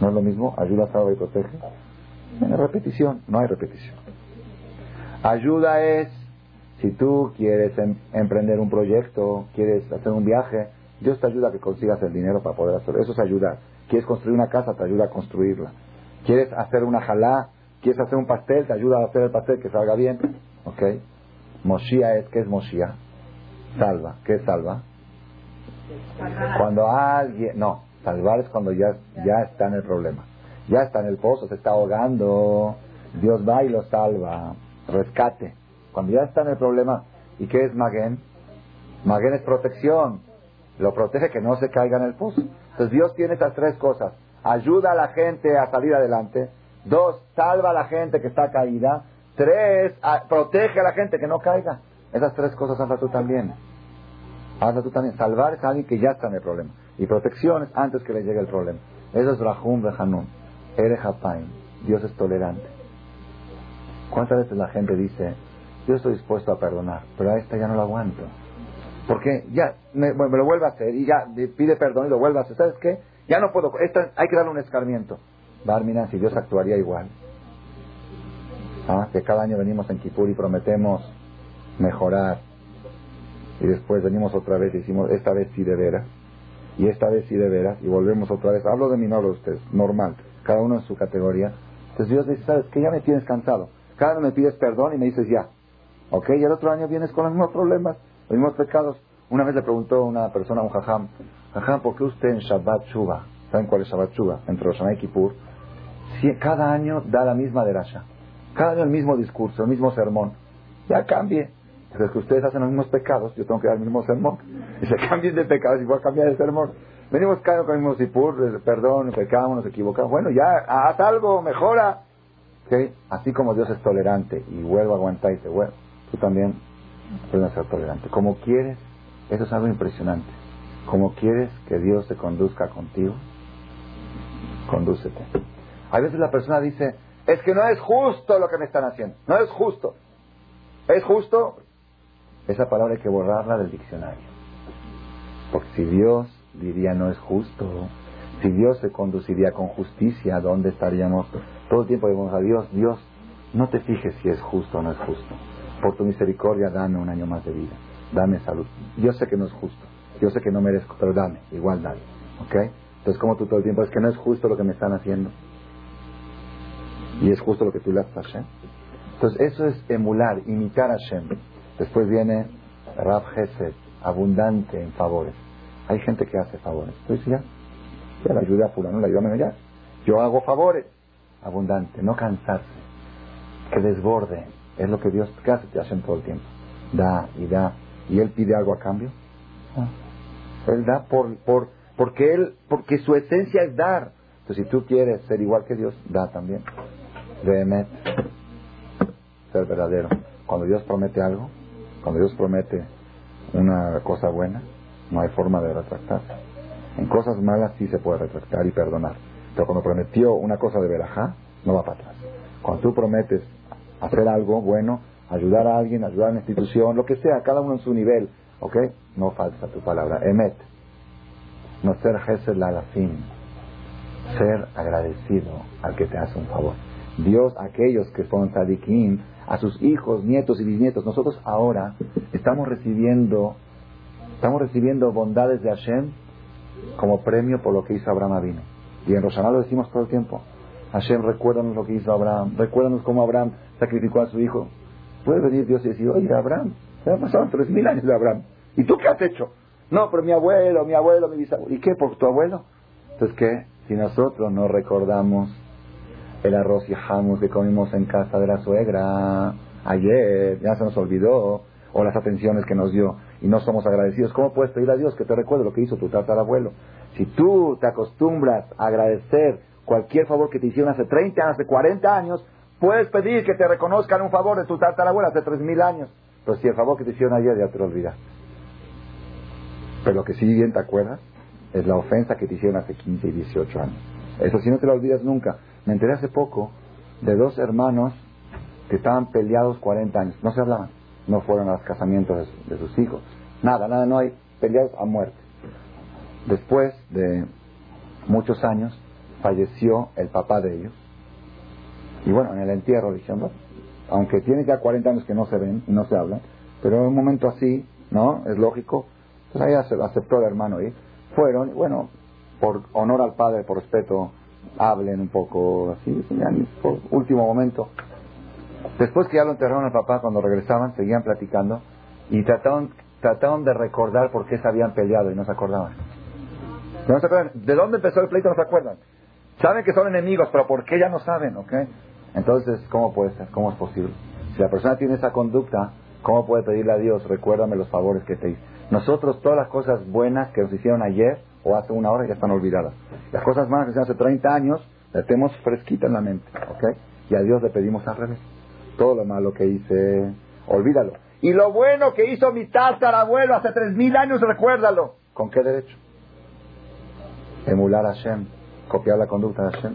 ¿No es lo mismo? Ayuda, salva y protege. En repetición, no hay repetición. Ayuda es, si tú quieres em, emprender un proyecto, quieres hacer un viaje, Dios te ayuda a que consigas el dinero para poder hacerlo. Eso es ayudar. Quieres construir una casa, te ayuda a construirla. Quieres hacer una jalá, quieres hacer un pastel, te ayuda a hacer el pastel que salga bien. ¿Ok? Moshia es, ¿qué es Moshia? Salva. ¿Qué salva? Cuando alguien, no, salvar es cuando ya, ya está en el problema ya está en el pozo, se está ahogando, Dios va y lo salva, rescate. Cuando ya está en el problema, ¿y qué es Maguen? Maguen es protección, lo protege que no se caiga en el pozo. Entonces Dios tiene estas tres cosas, ayuda a la gente a salir adelante, dos, salva a la gente que está caída, tres, protege a la gente que no caiga. Esas tres cosas son tú también. Hazla tú también. Salvar a alguien que ya está en el problema. Y protección es antes que le llegue el problema. Eso es Rahum Behanun. Ere Dios es tolerante. ¿Cuántas veces la gente dice, yo estoy dispuesto a perdonar, pero a esta ya no lo aguanto? Porque ya me, lo vuelve a hacer y ya pide perdón y lo vuelve a hacer. ¿Sabes qué? Ya no puedo. Esta, hay que darle un escarmiento. Barmina, si Dios actuaría igual. ¿Ah? Que cada año venimos en Kipur y prometemos mejorar. Y después venimos otra vez y decimos, esta vez sí de veras. Y esta vez sí de veras. Y volvemos otra vez. Hablo de mí, no hablo de ustedes. Normal. Cada uno en su categoría. Entonces Dios dice, ¿sabes qué? Ya me tienes cansado. Cada año me pides perdón y me dices ya. ¿Ok? Y el otro año vienes con los mismos problemas, los mismos pecados. Una vez le preguntó una persona a un jajam, jajam, ¿por qué usted en Shabbat Shuba, ¿saben cuál es Shabbat Shuba? Entre Rosh y Kippur, si cada año da la misma derasha. Cada año el mismo discurso, el mismo sermón. Ya cambie. Es que ustedes hacen los mismos pecados, yo tengo que dar el mismo sermón. Y se [laughs] cambien de pecados y voy a cambiar de sermón. Venimos cada con el mismo sipur, perdón, pecamos, nos equivocamos. Bueno, ya, haz algo, mejora. Así como Dios es tolerante y vuelve a aguantar y te vuelve, tú también puedes ser tolerante. Como quieres, eso es algo impresionante. Como quieres que Dios te conduzca contigo, condúcete. A veces la persona dice, es que no es justo lo que me están haciendo. No es justo. ¿Es justo? Esa palabra hay que borrarla del diccionario. Porque si Dios diría no es justo, si Dios se conduciría con justicia, ¿dónde estaríamos? Todo el tiempo decimos a Dios, Dios, no te fijes si es justo o no es justo. Por tu misericordia, dame un año más de vida. Dame salud. Yo sé que no es justo. Yo sé que no merezco, pero dame, igual dame. ¿Ok? Entonces, como tú todo el tiempo, es que no es justo lo que me están haciendo. Y es justo lo que tú le haces a Hashem. Entonces, eso es emular, imitar a Hashem. Después viene Rab Gesed, abundante en favores. Hay gente que hace favores. Entonces, ya, ya la ayuda a fulano, la ayuda a ya. Yo hago favores. Abundante, no cansarse. Que desborde. Es lo que Dios hace, te hacen todo el tiempo. Da y da. ¿Y Él pide algo a cambio? Él da por, por, porque, él, porque su esencia es dar. Entonces, si tú quieres ser igual que Dios, da también. Vehemet. Ser verdadero. Cuando Dios promete algo, cuando Dios promete una cosa buena, no hay forma de retractarse. En cosas malas sí se puede retractar y perdonar. Pero cuando prometió una cosa de verajá, no va para atrás. Cuando tú prometes hacer algo bueno, ayudar a alguien, ayudar a una institución, lo que sea, cada uno en su nivel, ¿ok? No falsa tu palabra. Emet. No ser gesed la. Ser agradecido al que te hace un favor. Dios, aquellos que son tzadikim, a sus hijos, nietos y bisnietos, nosotros ahora estamos recibiendo, estamos recibiendo bondades de Hashem como premio por lo que hizo Abraham Avino. Y en Roshaná lo decimos todo el tiempo. Hashem, recuérdanos lo que hizo Abraham, recuérdanos cómo Abraham sacrificó a su hijo. Puede venir Dios y decir, oye, Abraham, ya pasaron tres mil años de Abraham. ¿Y tú qué has hecho? No, pero mi abuelo, mi abuelo, mi bisabuelo. ¿Y qué por tu abuelo? Entonces, ¿qué? Si nosotros no recordamos el arroz y jamón que comimos en casa de la suegra ayer, ya se nos olvidó, o las atenciones que nos dio y no somos agradecidos, ¿cómo puedes pedir a Dios que te recuerde lo que hizo tu tatarabuelo? Si tú te acostumbras a agradecer cualquier favor que te hicieron hace 30 años, hace 40 años, puedes pedir que te reconozcan un favor de tu tatarabuelo hace 3.000 años. Pero si el favor que te hicieron ayer ya te lo olvidas. Pero lo que sí bien te acuerdas es la ofensa que te hicieron hace 15 y 18 años. Eso sí no te lo olvidas nunca. Me enteré hace poco de dos hermanos que estaban peleados 40 años. No se hablaban. No fueron a los casamientos de, sus hijos. Nada, nada, no hay. Peleados a muerte. Después de muchos años, falleció el papá de ellos. Y bueno, en el entierro diciendo, aunque tiene ya 40 años que no se ven no se hablan, pero en un momento así, ¿no? Es lógico. Pues ahí aceptó el hermano ir. Fueron, bueno, por honor al padre, por respeto, hablen un poco así, por último momento. Después que ya lo enterraron al papá, cuando regresaban, seguían platicando y trataron, trataron de recordar por qué se habían peleado y no se acordaban. No se acuerdan. ¿De dónde empezó el pleito? No se acuerdan. Saben que son enemigos, pero ¿por qué ya no saben? ¿ok? Entonces, ¿cómo puede ser? ¿Cómo es posible? Si la persona tiene esa conducta, ¿cómo puede pedirle a Dios, recuérdame los favores que te hice? Nosotros, todas las cosas buenas que nos hicieron ayer o hace una hora ya están olvidadas. Las cosas malas que hicieron hace 30 años, las tenemos fresquita en la mente. ¿ok? Y a Dios le pedimos al revés. Todo lo malo que hice, olvídalo. Y lo bueno que hizo mi abuelo hace tres mil años, recuérdalo. ¿Con qué derecho? Emular a Hashem, copiar la conducta de Hashem.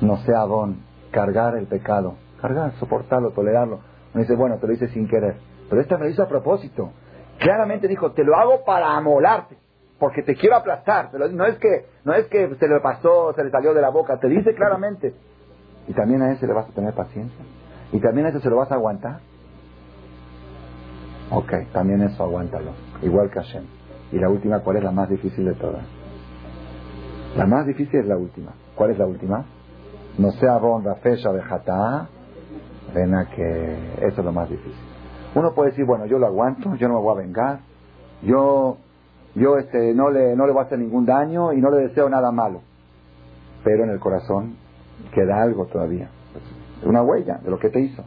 No sea bon, cargar el pecado. Cargar, soportarlo, tolerarlo. Me dice, bueno, te lo hice sin querer. Pero esta me lo hizo a propósito. Claramente dijo, te lo hago para amolarte, porque te quiero aplastar. No es que, no es que se le pasó, se le salió de la boca, te dice claramente. Y también a ese le vas a tener paciencia. Y también a ese se lo vas a aguantar. Ok, también eso aguántalo. Igual que Hashem. Y la última, ¿cuál es la más difícil de todas? La más difícil es la última. ¿Cuál es la última? No sea bon, fecha. Ven a que eso es lo más difícil. Uno puede decir, bueno, yo lo aguanto, yo no me voy a vengar, yo, yo este, no, le, no le voy a hacer ningún daño y no le deseo nada malo. Pero en el corazón queda algo todavía. Una huella de lo que te hizo.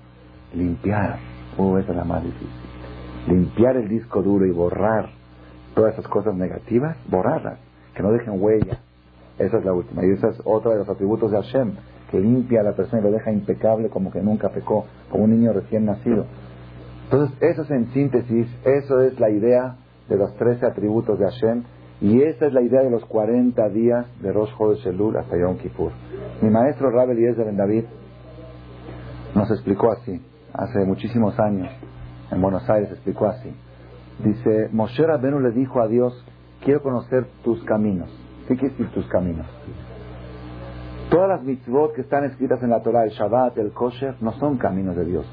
Limpiar. Oh, esa es la más difícil. Limpiar el disco duro y borrar todas esas cosas negativas, borrarlas, que no dejen huella. Esa es la última. Y esa es otra de los atributos de Hashem, que limpia a la persona y lo deja impecable como que nunca pecó, como un niño recién nacido. Entonces, eso es en síntesis, eso es la idea de los 13 atributos de Hashem y esa es la idea de los 40 días de Rosh Chodesh hasta Yom Kippur. Mi maestro Rabel Eliezer Ben David nos explicó así, hace muchísimos años, en Buenos Aires explicó así. Dice, Moshe Rabenu le dijo a Dios, quiero conocer tus caminos. ¿Qué quiere decir tus caminos? Todas las mitzvot que están escritas en la Torah, el Shabbat, el Kosher, no son caminos de Dios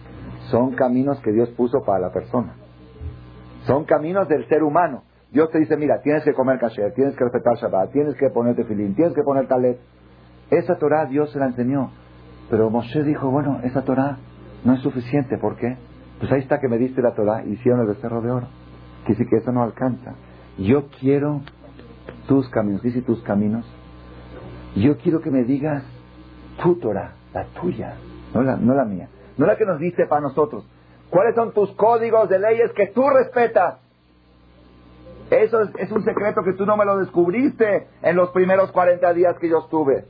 son caminos que Dios puso para la persona. Son caminos del ser humano. Dios te dice, mira, tienes que comer kasher, tienes que respetar Shabbat, tienes que ponerte filín, tienes que poner talet. Esa Torah Dios se la enseñó. Pero Moshe dijo, bueno, esa Torah no es suficiente. ¿Por qué? Pues ahí está que me diste la Torah y hicieron el becerro de oro. Sí que eso no alcanza. Yo quiero tus caminos. Dice tus caminos. Yo quiero que me digas tu Torah, la tuya, no la, no la mía no la que nos dice para nosotros. ¿Cuáles son tus códigos de leyes que tú respetas? Eso es, un secreto que tú no me lo descubriste en los primeros 40 días que yo estuve.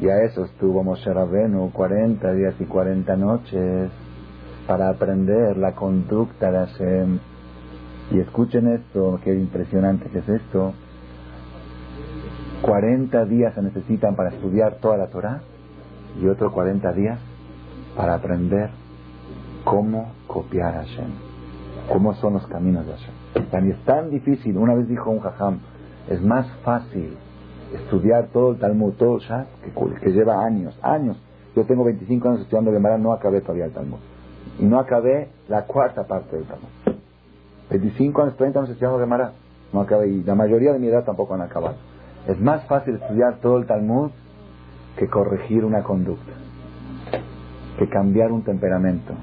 Y a eso estuvo Moshe Rabenu 40 días y 40 noches para aprender la conducta de Hashem. Y escuchen esto, qué impresionante que es esto. 40 días se necesitan para estudiar toda la Torah y otros 40 días para aprender cómo copiar a Hashem, cómo son los caminos de Hashem. es tan difícil, una vez dijo un jajam, es más fácil estudiar todo el Talmud, todo el Shas, que, lleva años, años. Yo tengo 25 años estudiando Gemara, no acabé todavía el Talmud. Y no acabé la cuarta parte del Talmud. 25 años, 30 años estudiando Gemara, no acabé. Y la mayoría de mi edad tampoco han acabado. Es más fácil estudiar todo el Talmud que corregir una conducta que cambiar un temperamento,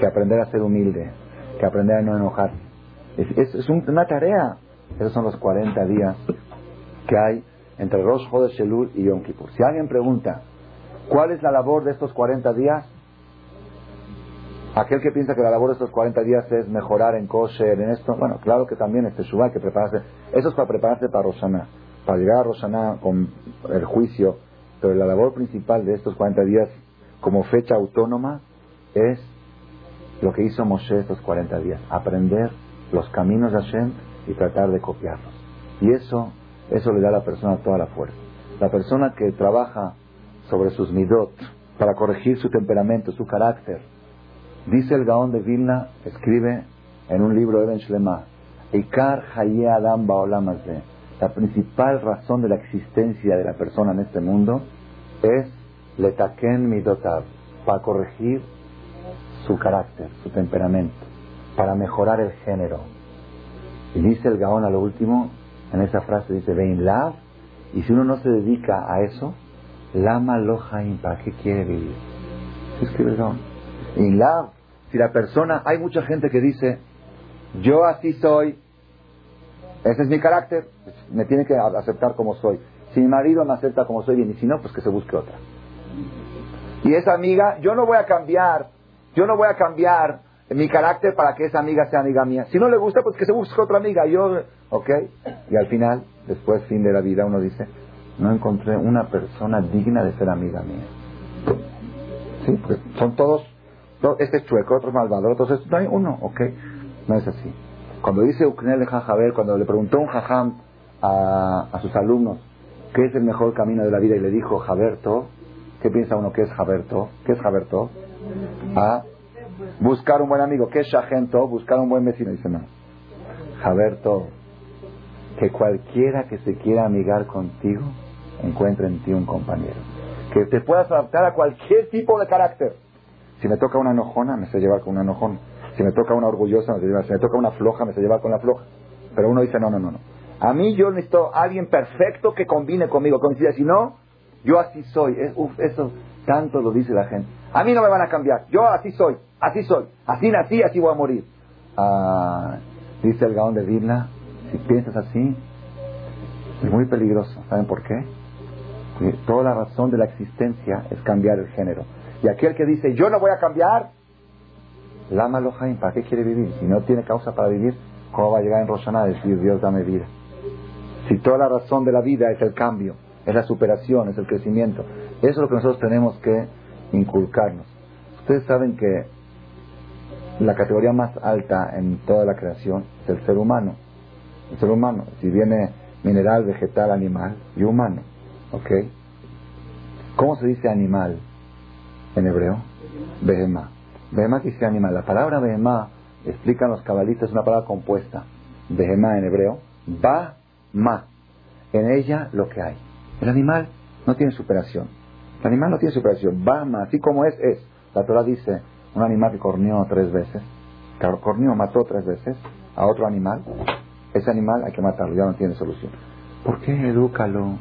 que aprender a ser humilde, que aprender a no enojar. Es, es, una tarea. Esos son los 40 días que hay entre Rosh Chodesh Elul y Yom Kippur. Si alguien pregunta, ¿cuál es la labor de estos 40 días? Aquel que piensa que la labor de estos 40 días es mejorar en kosher, en esto, bueno, claro que también este Shubá que prepararse. Eso es para prepararse para Roshaná, para llegar a Roshaná con el juicio, pero la labor principal de estos 40 días como fecha autónoma es lo que hizo Moshe estos 40 días, aprender los caminos de Hashem y tratar de copiarlos. Y eso, eso le da a la persona toda la fuerza. La persona que trabaja sobre sus midot para corregir su temperamento, su carácter, dice el Gaón de Vilna, escribe en un libro de Ben Shlema, Ikar Haye Adam la principal razón de la existencia de la persona en este mundo es Letaken midotav, para corregir su carácter, su temperamento, para mejorar el género. Y dice el Gaón a lo último, en esa frase dice, Vein lav, y si uno no se dedica a eso, lama lojaim, ¿para qué quiere vivir? escribe el Gaón. In lav, si la persona, hay mucha gente que dice, yo así soy, ese es mi carácter, me tiene que aceptar como soy. Si mi marido me acepta como soy bien, y si no, pues que se busque otra. Y esa amiga, yo no voy a cambiar, yo no voy a cambiar mi carácter para que esa amiga sea amiga mía. Si no le gusta, pues que se busque otra amiga. Yo, ¿ok? Y al final, después, fin de la vida, uno dice, no encontré una persona digna de ser amiga mía. Sí, porque son todos, Este es chueco, otro es malvado, otro. No hay uno, ok. No es así. Cuando dice Uknel Jajaber, cuando le preguntó un jajam a, a, sus alumnos qué es el mejor camino de la vida y le dijo Jaberto, ¿qué piensa uno que es Jaberto? ¿Qué es Jaberto? A buscar un buen amigo. ¿Qué es Shagento? Buscar un buen vecino. Dice no. Jaberto, que cualquiera que se quiera amigar contigo encuentre en ti un compañero. Que te puedas adaptar a cualquier tipo de carácter. Si me toca una enojona, me sé llevar con una enojona. Si me toca una orgullosa, me sé llevar. Si me toca una floja, me sé llevar con la floja. Pero uno dice, no, no, no, no. A mí yo necesito alguien perfecto que combine conmigo. Coincida. Si no, yo así soy. eso tanto lo dice la gente. A mí no me van a cambiar. Yo así soy. Así soy. Así nací, así voy a morir. Ah, dice el Gaón de Vilna, si piensas así, es muy peligroso. ¿Saben por qué? Porque toda la razón de la existencia es cambiar el género. Y aquel que dice, yo no voy a cambiar, Lama Lohaim, ¿para qué quiere vivir? Si no tiene causa para vivir, ¿cómo va a llegar en Roshaná a decir, Dios dame vida? Si toda la razón de la vida es el cambio, es la superación, es el crecimiento, eso es lo que nosotros tenemos que inculcarnos. Ustedes saben que la categoría más alta en toda la creación es el ser humano. El ser humano, si viene mineral, vegetal, animal y humano. ¿Ok? ¿Cómo se dice animal en hebreo? Behemá. Behemá dice animal. La palabra behemá, explican los cabalistas, es una palabra compuesta. Behemá en hebreo. Ba, ma. En ella lo que hay. El animal no tiene superación. El animal no tiene superación. Ba, ma. Así como es, es. La Torah dice, un animal que corneó tres veces, corneó, mató tres veces a otro animal, ese animal hay que matarlo, ya no tiene solución. ¿Por qué edúcalo?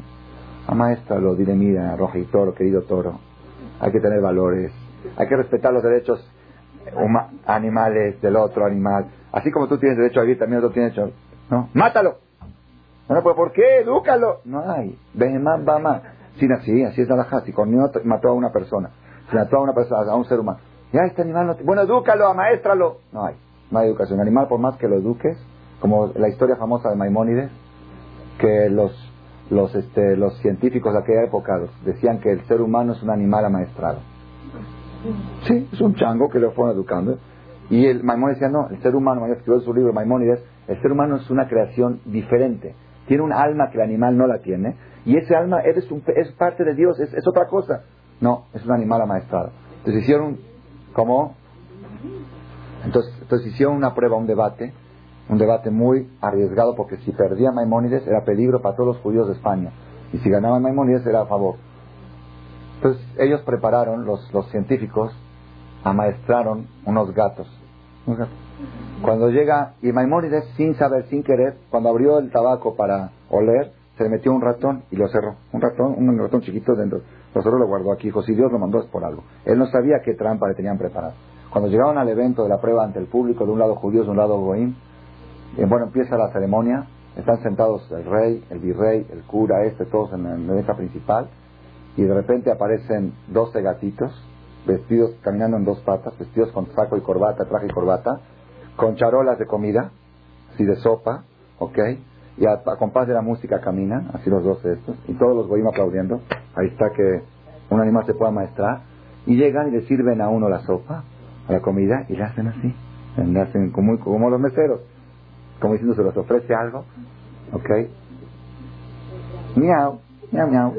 Amaéstralo, dile, mira, y toro, querido toro, hay que tener valores, hay que respetar los derechos animales del otro animal. Así como tú tienes derecho a vivir, también otro tiene derecho. ¿No? ¡Mátalo! Bueno, pues ¿por qué? ¡Edúcalo! No hay. más, va Sí, así, es la Si mató a una persona. Mató a una persona, a un ser humano. Ya este animal no Bueno, edúcalo, amaéstralo. No hay. No hay educación. El animal, por más que lo eduques, como la historia famosa de Maimónides, que los, los, este, los científicos de aquella época decían que el ser humano es un animal amaestrado. Sí, es un chango que lo fueron educando. Y el Maimónides decía, no, el ser humano, escribió su libro Maimónides, el ser humano es una creación diferente. Tiene un alma que el animal no la tiene. Y ese alma es, es parte de Dios, es, es otra cosa. No, es un animal amaestrado. Entonces hicieron como... Entonces, entonces hicieron una prueba, un debate, un debate muy arriesgado porque si perdía Maimónides era peligro para todos los judíos de España y si ganaba Maimónides era a favor. Entonces ellos prepararon, los, los científicos, amaestraron unos gatos. Cuando llega, y Maimónides sin saber, sin querer, cuando abrió el tabaco para oler, se le metió un ratón y lo cerró. Un ratón, un ratón chiquito dentro. Lo cerró, lo guardó aquí. Dijo, si Dios lo mandó es por algo. Él no sabía qué trampa le tenían preparado. Cuando llegaron al evento de la prueba ante el público, de un lado judíos, de un lado goín, y bueno, empieza la ceremonia, están sentados el rey, el virrey, el cura, este, todos en la mesa principal, y de repente aparecen 12 gatitos, vestidos, caminando en dos patas, vestidos con saco y corbata, traje y corbata, con charolas de comida, así de sopa, ¿ok? Y a, compás de la música caminan, así los dos estos, y todos los goyim aplaudiendo. Ahí está que un animal se pueda maestrar. Y llegan y le sirven a uno la sopa, la comida, y le hacen así. Le hacen como, los meseros. Como diciendo, se les ofrece algo. ¿Ok? Miau, miau, miau,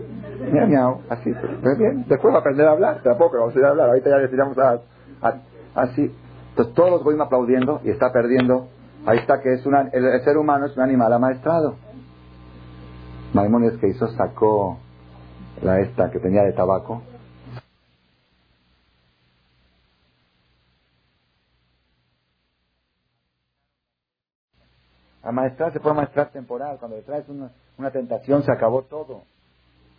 miau. Así, pues bien. Después va a aprender a hablar. Tampoco vamos a ir a hablar. Ahorita ya le tiramos así. Entonces todos los goyim aplaudiendo y está perdiendo Ahí está que es una, el, ser humano es un animal amaestrado. Maimónides que hizo sacó la esta que tenía de tabaco. Amaestrar se puede maestrar temporal. Cuando le traes una, una tentación se acabó todo.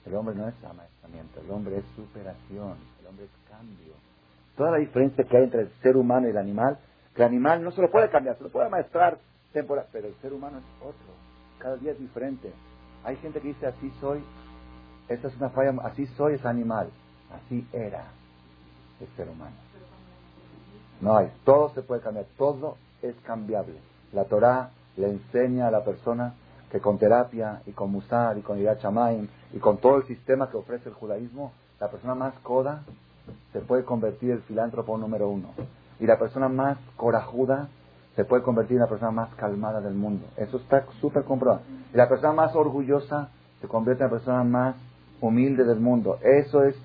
El hombre no es amaestramiento, el hombre es superación, el hombre es cambio. Toda la diferencia que hay entre el ser humano y el animal el animal no se lo puede cambiar, se lo puede maestrar temporal, pero el ser humano es otro. Cada día es diferente. Hay gente que dice así soy, esta es una falla, así soy es animal, así era el ser humano. No hay, todo se puede cambiar, todo es cambiable. La Torah le enseña a la persona que con terapia y con musar y con Irat y con todo el sistema que ofrece el judaísmo, la persona más coda se puede convertir el filántropo número uno. Y la persona más corajuda se puede convertir en la persona más calmada del mundo. Eso está súper comprobado. Y la persona más orgullosa se convierte en la persona más humilde del mundo. Eso es,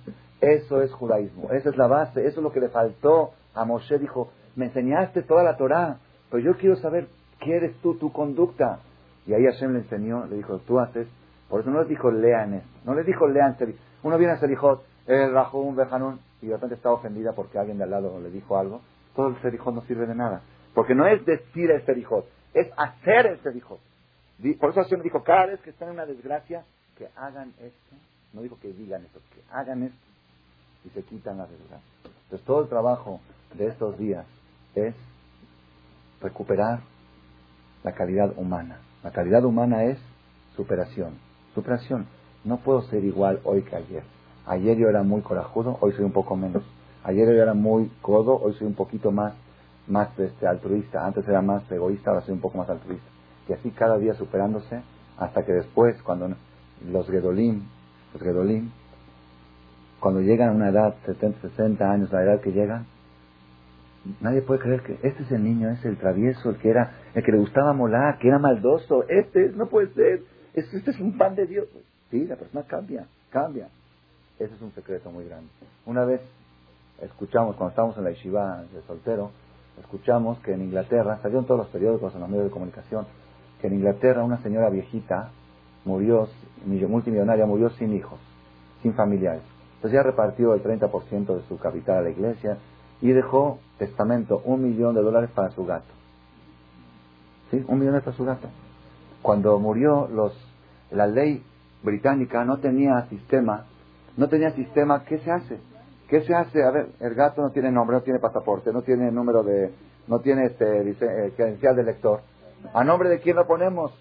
eso es judaísmo. Esa es la base. Eso es lo que le faltó a Moshe. Dijo, me enseñaste toda la Torah, pero yo quiero saber qué eres tú, tu conducta. Y ahí Hashem le enseñó, le dijo, tú haces. Por eso no les dijo lean esto. No les dijo lean Uno viene a Serijot, el Rahum, Bejanun, y de repente está ofendida porque alguien de al lado le dijo algo. Todo el Serijot no sirve de nada. Porque no es decir el Serijot, es hacer el Serijot. Por eso Hashem dijo, cada vez que están en una desgracia, que hagan esto. No dijo que digan esto, que hagan esto. Y se quitan la desgracia. Entonces todo el trabajo de estos días es recuperar la calidad humana. La calidad humana es superación. Superación. No puedo ser igual hoy que ayer. Ayer yo era muy corajudo, hoy soy un poco menos. Ayer yo era muy codo, hoy soy un poquito más, más este, altruista. Antes era más egoísta, ahora soy un poco más altruista. Y así cada día superándose hasta que después, cuando los Gedolim, los Gedolim, cuando llegan a una edad, 70, 60 años, la edad que llegan, nadie puede creer que este es el niño, es el travieso, el que era, el que le gustaba molar, que era maldoso, este no puede ser, este, es un pan de Dios. Sí, la persona cambia, cambia. Ese es un secreto muy grande. Una vez escuchamos, cuando estábamos en la yeshiva de soltero, escuchamos que en Inglaterra, salieron todos los periódicos en los medios de comunicación, que en Inglaterra una señora viejita murió, multimillonaria, murió sin hijos, sin familiares. Entonces ya repartió el 30% de su capital a la iglesia y dejó testamento, un millón de dólares para su gato. ¿Sí? Un millón para su gato. Cuando murió, los, la ley británica no tenía sistema, no tenía sistema, ¿qué se hace? ¿Qué se hace? A ver, el gato no tiene nombre, no tiene pasaporte, no tiene número de, no tiene este, eh, credencial de lector. ¿A nombre de quién lo ponemos?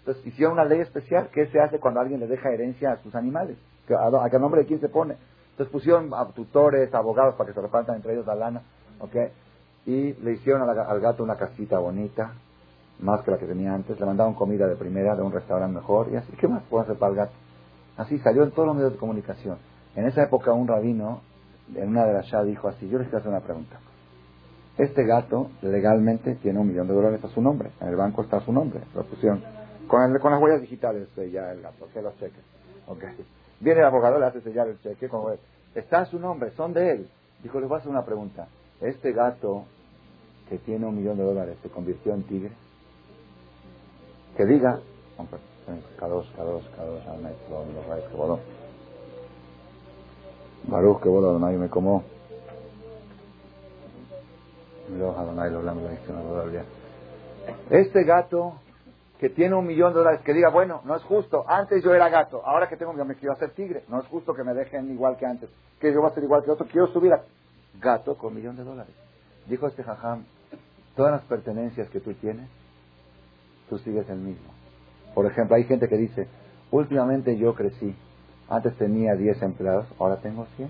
Entonces hicieron una ley especial. ¿Qué se hace cuando alguien le deja herencia a sus animales? ¿A, qué nombre de quién se pone? Entonces pusieron a tutores, abogados para que se repartan entre ellos la lana. ¿ok? Y le hicieron al, gato una casita bonita, más que la que tenía antes. Le mandaron comida de primera de un restaurante mejor. Y así, ¿qué más puedo hacer para el gato? Así salió en todos los medios de comunicación. En esa época un rabino, en una de las ya dijo así, yo les quiero hacer una pregunta. Este gato legalmente tiene un millón de dólares a su nombre. En el banco está su nombre. Lo pusieron con, con las huellas digitales ya el gato, que los cheques. Okay. Viene el abogado, le hace sellar el cheque. Como está su nombre, son de él. Dijo, les voy a hacer una pregunta. ¿Este gato que tiene un millón de dólares se convirtió en tigre? Que diga, K2, K2, K2, Baruch, que bodo, Adonai, me como. Este gato que tiene un millón de dólares, que diga, bueno, no es justo, antes yo era gato, ahora que tengo, me quiero hacer tigre, no es justo que me dejen igual que antes, que yo voy a ser igual que otro, quiero subir a gato con un millón de dólares. Dijo este jajam, todas las pertenencias que tú tienes, tú sigues el mismo. Por ejemplo, hay gente que dice, últimamente yo crecí, antes tenía 10 empleados, ahora tengo 100.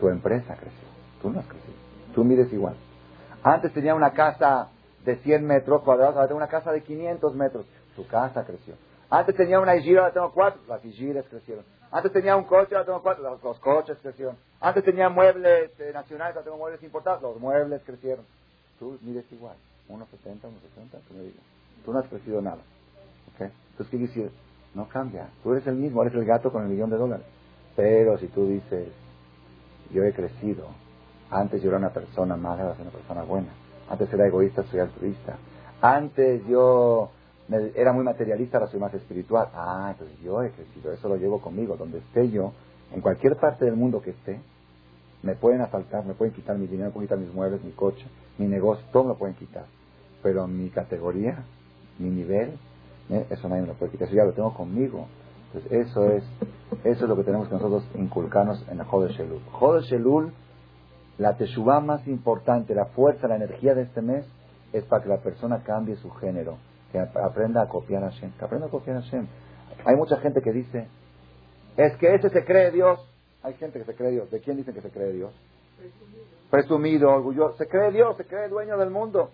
Tu empresa creció, tú no has crecido, tú mides igual. Antes tenía una casa de 100 metros cuadrados, ahora tengo una casa de 500 metros. Su casa creció. Antes tenía una hijira, ahora tengo cuatro. Las hijiras crecieron. Antes tenía un coche, ahora tengo cuatro. Los, coches crecieron. Antes tenía muebles eh, nacionales, ahora tengo muebles importados. Los muebles crecieron. Tú mides igual. 1,70, 1,60, tú me digas. Tú no has crecido nada. Entonces, ¿qué decir? No cambia. Tú eres el mismo, eres el gato con el millón de dólares. Pero si tú dices, yo he crecido, antes yo era una persona mala, ahora soy una persona buena. Antes era egoísta, soy altruista. Antes yo era muy materialista, ahora soy más espiritual. Ah, entonces yo he crecido, eso lo llevo conmigo. Donde esté yo, en cualquier parte del mundo que esté, me pueden asaltar, me pueden quitar mi dinero, me pueden quitar mis muebles, mi coche, mi negocio, todo me lo pueden quitar. Pero mi categoría, mi nivel, eh, eso nadie me lo puede quitar. Eso ya lo tengo conmigo. Entonces eso es, eso es lo que tenemos que nosotros inculcarnos en el Jode Shelul. Jode Shelul la teshuva más importante, la fuerza, la energía de este mes es para que la persona cambie su género, que aprenda a copiar a Hashem, aprenda a copiar a Hashem. Hay mucha gente que dice, es que ese se cree Dios. Hay gente que se cree Dios. ¿De quién dicen que se cree Dios? Presumido, orgulloso. Se cree Dios, se cree dueño del mundo.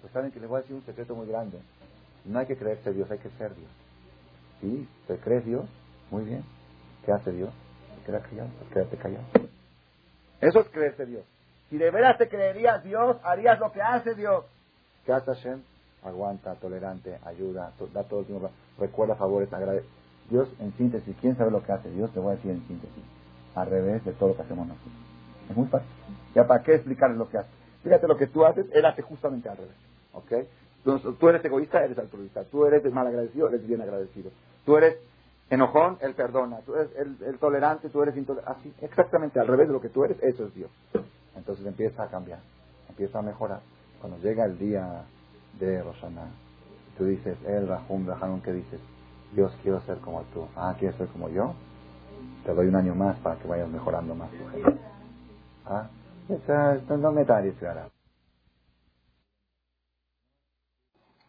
Pues saben que les voy a decir un secreto muy grande. No hay que creerse Dios, hay que ser Dios. ¿Sí? ¿Te crees Dios? Muy bien. ¿Qué hace Dios? Quédate callado, quédate callado. Eso es creerse Dios. Si de veras te creerías Dios, harías lo que hace Dios. ¿Qué hace Hashem? Aguanta, tolerante, ayuda, da todo el tiempo, recuerda favores, agradece. Dios, en síntesis, ¿quién sabe lo que hace Dios? Te voy a decir en síntesis. Al revés de todo lo que hacemos nosotros. Es muy fácil. ¿Ya para qué explicarles lo que hace? Fíjate lo que tú haces, Él hace justamente al revés. ¿Ok? Entonces, tú eres egoísta, eres altruista. Tú eres mal agradecido, eres bien agradecido. Tú eres enojón, Él perdona. Tú eres el, tolerante, tú eres intolerante. Así, exactamente al revés de lo que tú eres, eso es Dios. Entonces empieza a cambiar, empieza a mejorar. Cuando llega el día de Rosana, tú dices, El Rahum, Rahum, ¿qué dices? Dios, quiero ser como tú. Ah, ¿quieres ser como yo? Te doy un año más para que vayas mejorando más. Ah, no me